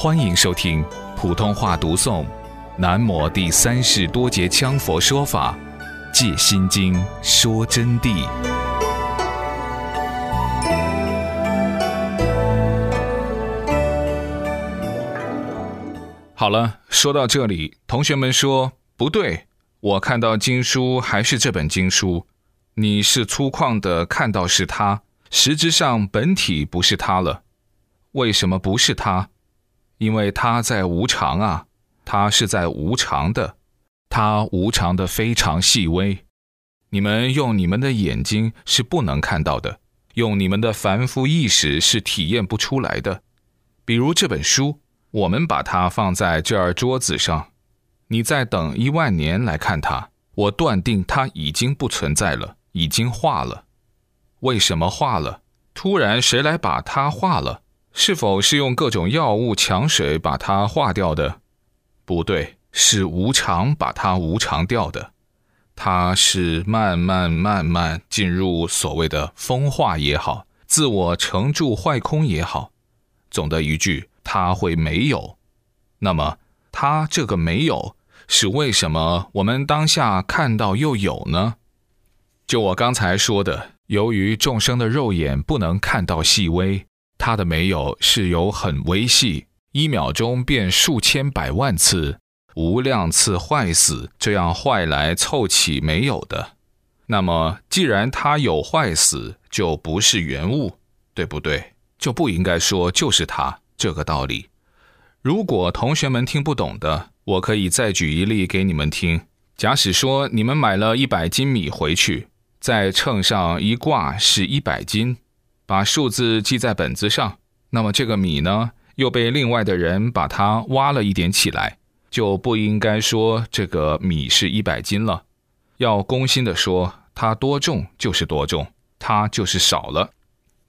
欢迎收听普通话读诵《南摩第三世多杰羌佛说法·借心经说真谛》。好了，说到这里，同学们说不对，我看到经书还是这本经书，你是粗犷的看到是它，实质上本体不是它了。为什么不是它？因为它在无常啊，它是在无常的，它无常的非常细微，你们用你们的眼睛是不能看到的，用你们的凡夫意识是体验不出来的。比如这本书，我们把它放在这儿桌子上，你再等一万年来看它，我断定它已经不存在了，已经化了。为什么化了？突然谁来把它化了？是否是用各种药物、强水把它化掉的？不对，是无常把它无常掉的。它是慢慢慢慢进入所谓的风化也好，自我成住坏空也好。总的一句，它会没有。那么，它这个没有是为什么？我们当下看到又有呢？就我刚才说的，由于众生的肉眼不能看到细微。它的没有是有很微细，一秒钟变数千百万次、无量次坏死，这样坏来凑起没有的。那么，既然它有坏死，就不是原物，对不对？就不应该说就是它这个道理。如果同学们听不懂的，我可以再举一例给你们听。假使说你们买了一百斤米回去，在秤上一挂是一百斤。把数字记在本子上，那么这个米呢，又被另外的人把它挖了一点起来，就不应该说这个米是一百斤了。要公心的说，它多重就是多重，它就是少了。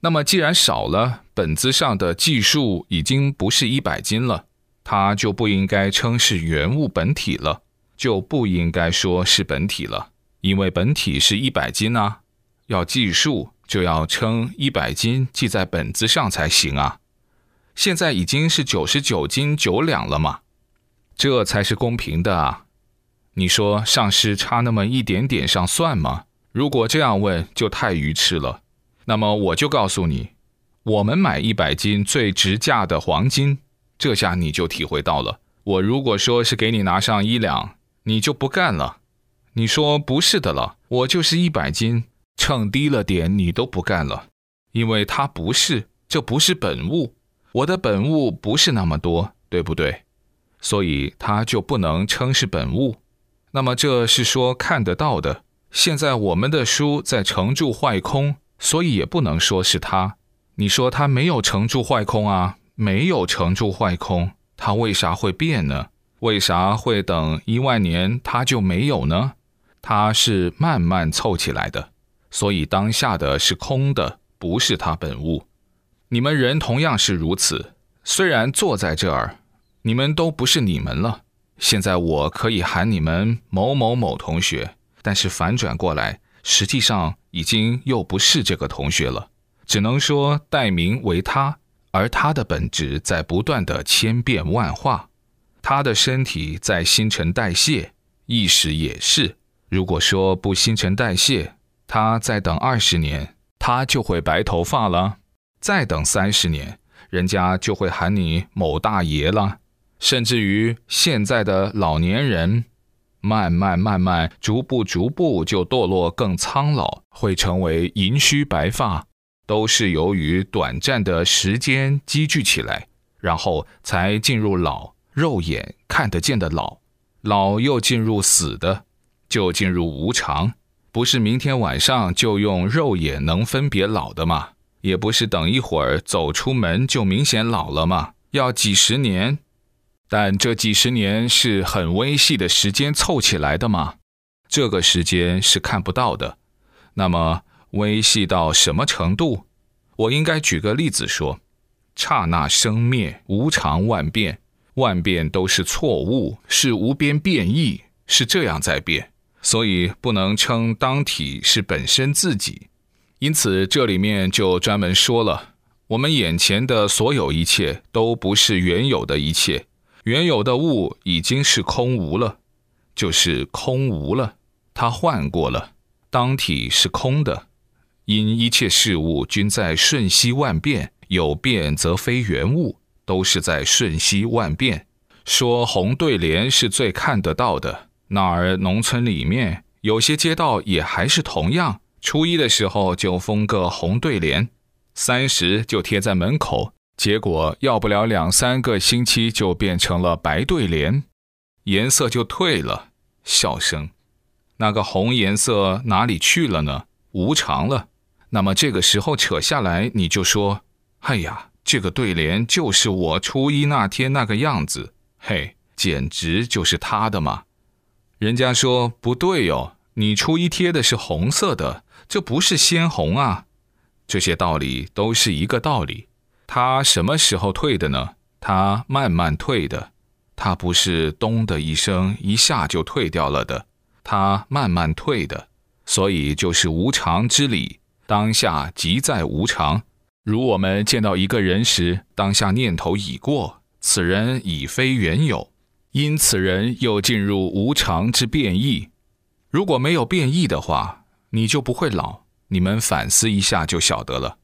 那么既然少了，本子上的计数已经不是一百斤了，它就不应该称是原物本体了，就不应该说是本体了，因为本体是一百斤啊，要计数。就要称一百斤记在本子上才行啊！现在已经是九十九斤九两了嘛，这才是公平的啊！你说上师差那么一点点上算吗？如果这样问，就太愚痴了。那么我就告诉你，我们买一百斤最值价的黄金，这下你就体会到了。我如果说是给你拿上一两，你就不干了。你说不是的了，我就是一百斤。秤低了点，你都不干了，因为它不是，这不是本物，我的本物不是那么多，对不对？所以它就不能称是本物。那么这是说看得到的。现在我们的书在成住坏空，所以也不能说是它。你说它没有成住坏空啊？没有成住坏空，它为啥会变呢？为啥会等一万年它就没有呢？它是慢慢凑起来的。所以当下的是空的，不是他本物。你们人同样是如此。虽然坐在这儿，你们都不是你们了。现在我可以喊你们某某某同学，但是反转过来，实际上已经又不是这个同学了。只能说代名为他，而他的本质在不断的千变万化。他的身体在新陈代谢，意识也是。如果说不新陈代谢，他再等二十年，他就会白头发了；再等三十年，人家就会喊你某大爷了。甚至于现在的老年人，慢慢慢慢，逐步逐步就堕落更苍老，会成为银须白发，都是由于短暂的时间积聚起来，然后才进入老，肉眼看得见的老，老又进入死的，就进入无常。不是明天晚上就用肉眼能分别老的吗？也不是等一会儿走出门就明显老了吗？要几十年，但这几十年是很微细的时间凑起来的吗？这个时间是看不到的。那么微细到什么程度？我应该举个例子说：刹那生灭，无常万变，万变都是错误，是无边变异，是这样在变。所以不能称当体是本身自己，因此这里面就专门说了，我们眼前的所有一切都不是原有的一切，原有的物已经是空无了，就是空无了，它换过了，当体是空的。因一切事物均在瞬息万变，有变则非原物，都是在瞬息万变。说红对联是最看得到的，那儿农村里面有些街道也还是同样，初一的时候就封个红对联，三十就贴在门口，结果要不了两三个星期就变成了白对联，颜色就退了。笑声，那个红颜色哪里去了呢？无常了。那么这个时候扯下来，你就说：“哎呀，这个对联就是我初一那天那个样子，嘿，简直就是他的嘛。”人家说不对哟，你初一贴的是红色的，这不是鲜红啊。这些道理都是一个道理。它什么时候退的呢？它慢慢退的，它不是咚的一声一下就退掉了的，它慢慢退的，所以就是无常之理。当下即在无常，如我们见到一个人时，当下念头已过，此人已非原有，因此人又进入无常之变异。如果没有变异的话，你就不会老。你们反思一下就晓得了。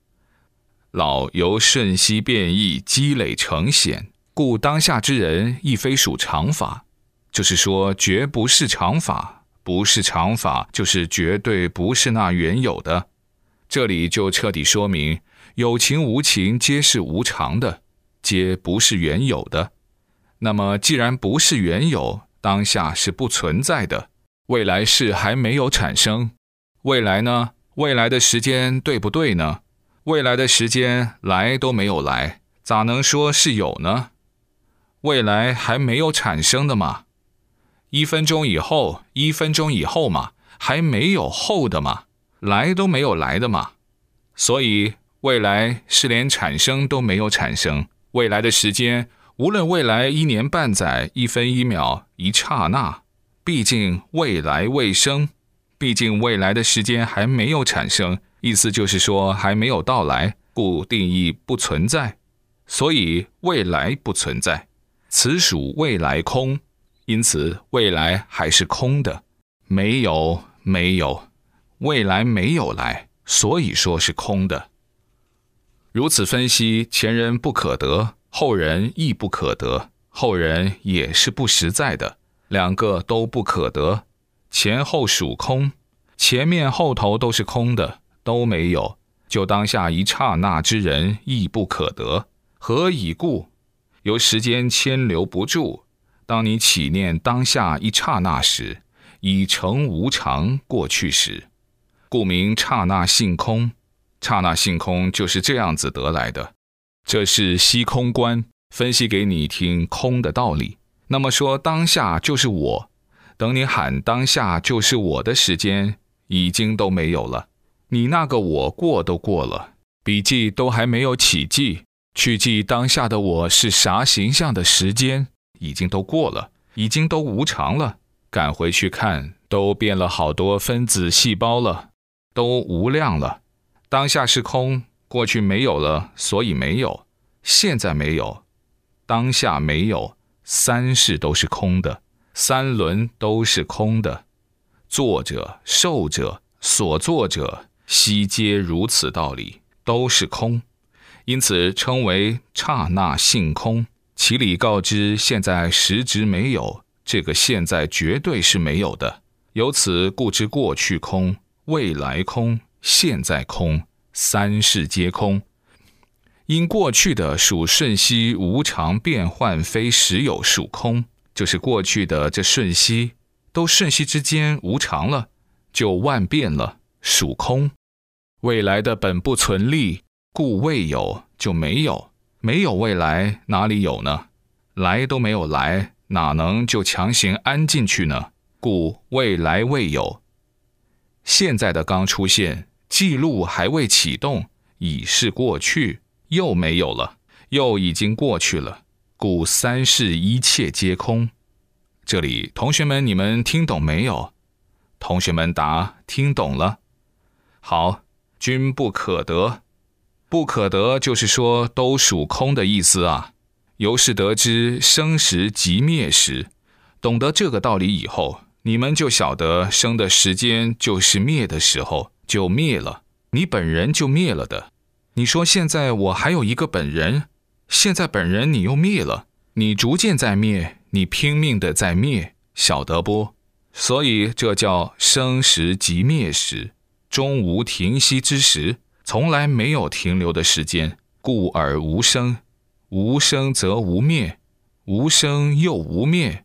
老由瞬息变异积累成显，故当下之人亦非属常法，就是说绝不是常法，不是常法，就是绝对不是那原有的。这里就彻底说明，有情无情皆是无常的，皆不是原有的。那么，既然不是原有，当下是不存在的，未来是还没有产生。未来呢？未来的时间对不对呢？未来的时间来都没有来，咋能说是有呢？未来还没有产生的嘛？一分钟以后，一分钟以后嘛，还没有后的嘛？来都没有来的嘛，所以未来是连产生都没有产生。未来的时间，无论未来一年半载、一分一秒、一刹那，毕竟未来未生，毕竟未来的时间还没有产生，意思就是说还没有到来，故定义不存在。所以未来不存在，此属未来空，因此未来还是空的，没有，没有。未来没有来，所以说是空的。如此分析，前人不可得，后人亦不可得，后人也是不实在的，两个都不可得。前后属空，前面后头都是空的，都没有。就当下一刹那之人亦不可得。何以故？由时间牵留不住。当你起念当下一刹那时，已成无常过去时。故名刹那性空，刹那性空就是这样子得来的。这是析空观分析给你听空的道理。那么说当下就是我，等你喊当下就是我的时间已经都没有了。你那个我过都过了，笔记都还没有起记，去记当下的我是啥形象的时间已经都过了，已经都无常了。赶回去看，都变了好多分子细胞了。都无量了，当下是空，过去没有了，所以没有；现在没有，当下没有，三世都是空的，三轮都是空的，作者、受者、所作者，悉皆如此道理，都是空，因此称为刹那性空。其理告知，现在实质没有，这个现在绝对是没有的，由此故知过去空。未来空，现在空，三世皆空。因过去的属瞬息无常变幻，非实有属空，就是过去的这瞬息都瞬息之间无常了，就万变了，属空。未来的本不存立，故未有就没有，没有未来哪里有呢？来都没有来，哪能就强行安进去呢？故未来未有。现在的刚出现，记录还未启动，已是过去，又没有了，又已经过去了，故三世一切皆空。这里，同学们，你们听懂没有？同学们答：听懂了。好，君不可得，不可得就是说都属空的意思啊。由是得知生时即灭时，懂得这个道理以后，你们就晓得生的时间就是灭的时候就灭了，你本人就灭了的。你说现在我还有一个本人，现在本人你又灭了，你逐渐在灭，你拼命的在灭，晓得不？所以这叫生时即灭时，终无停息之时，从来没有停留的时间，故而无生。无生则无灭，无生又无灭。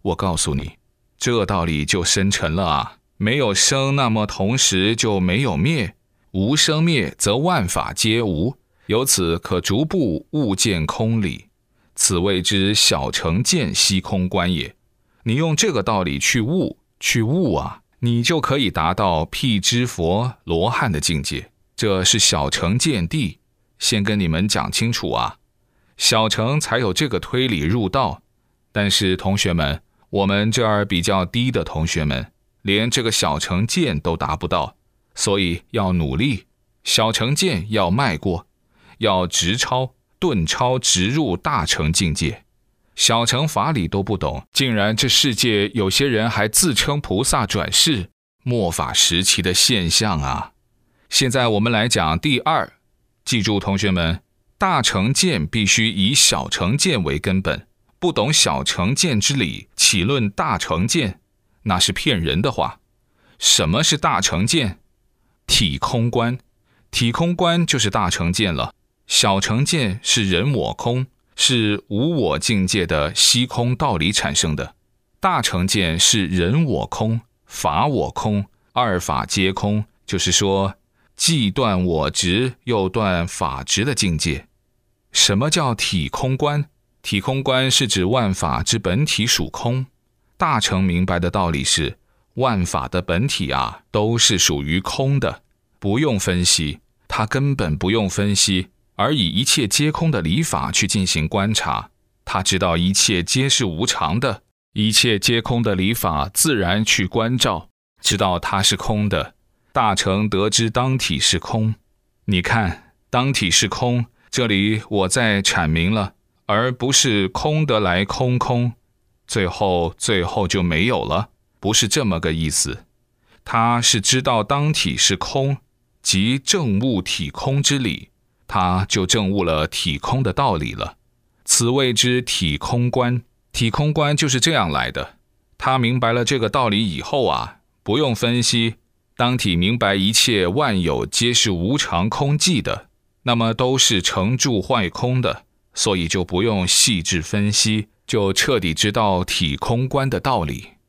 我告诉你，这道理就深沉了啊！没有生，那么同时就没有灭。无生灭，则万法皆无。由此可逐步悟见空理，此谓之小成见息空观也。你用这个道理去悟，去悟啊，你就可以达到辟支佛罗汉的境界。这是小成见地，先跟你们讲清楚啊。小乘才有这个推理入道，但是同学们，我们这儿比较低的同学们，连这个小乘见都达不到，所以要努力，小乘见要迈过，要直超、顿超、直入大乘境界。小乘法理都不懂，竟然这世界有些人还自称菩萨转世，末法时期的现象啊！现在我们来讲第二，记住同学们。大成见必须以小成见为根本，不懂小成见之理，岂论大成见？那是骗人的话。什么是大成见？体空观，体空观就是大成见了。小成见是人我空，是无我境界的虚空道理产生的。大成见是人我空，法我空，二法皆空，就是说既断我执又断法执的境界。什么叫体空观？体空观是指万法之本体属空。大成明白的道理是，万法的本体啊，都是属于空的，不用分析，他根本不用分析，而以一切皆空的理法去进行观察，他知道一切皆是无常的，一切皆空的理法自然去关照，知道它是空的。大成得知当体是空，你看当体是空。这里我再阐明了，而不是空得来空空，最后最后就没有了，不是这么个意思。他是知道当体是空，即正悟体空之理，他就正悟了体空的道理了。此谓之体空观。体空观就是这样来的。他明白了这个道理以后啊，不用分析，当体明白一切万有皆是无常空寂的。那么都是成住坏空的，所以就不用细致分析，就彻底知道体空观的道理。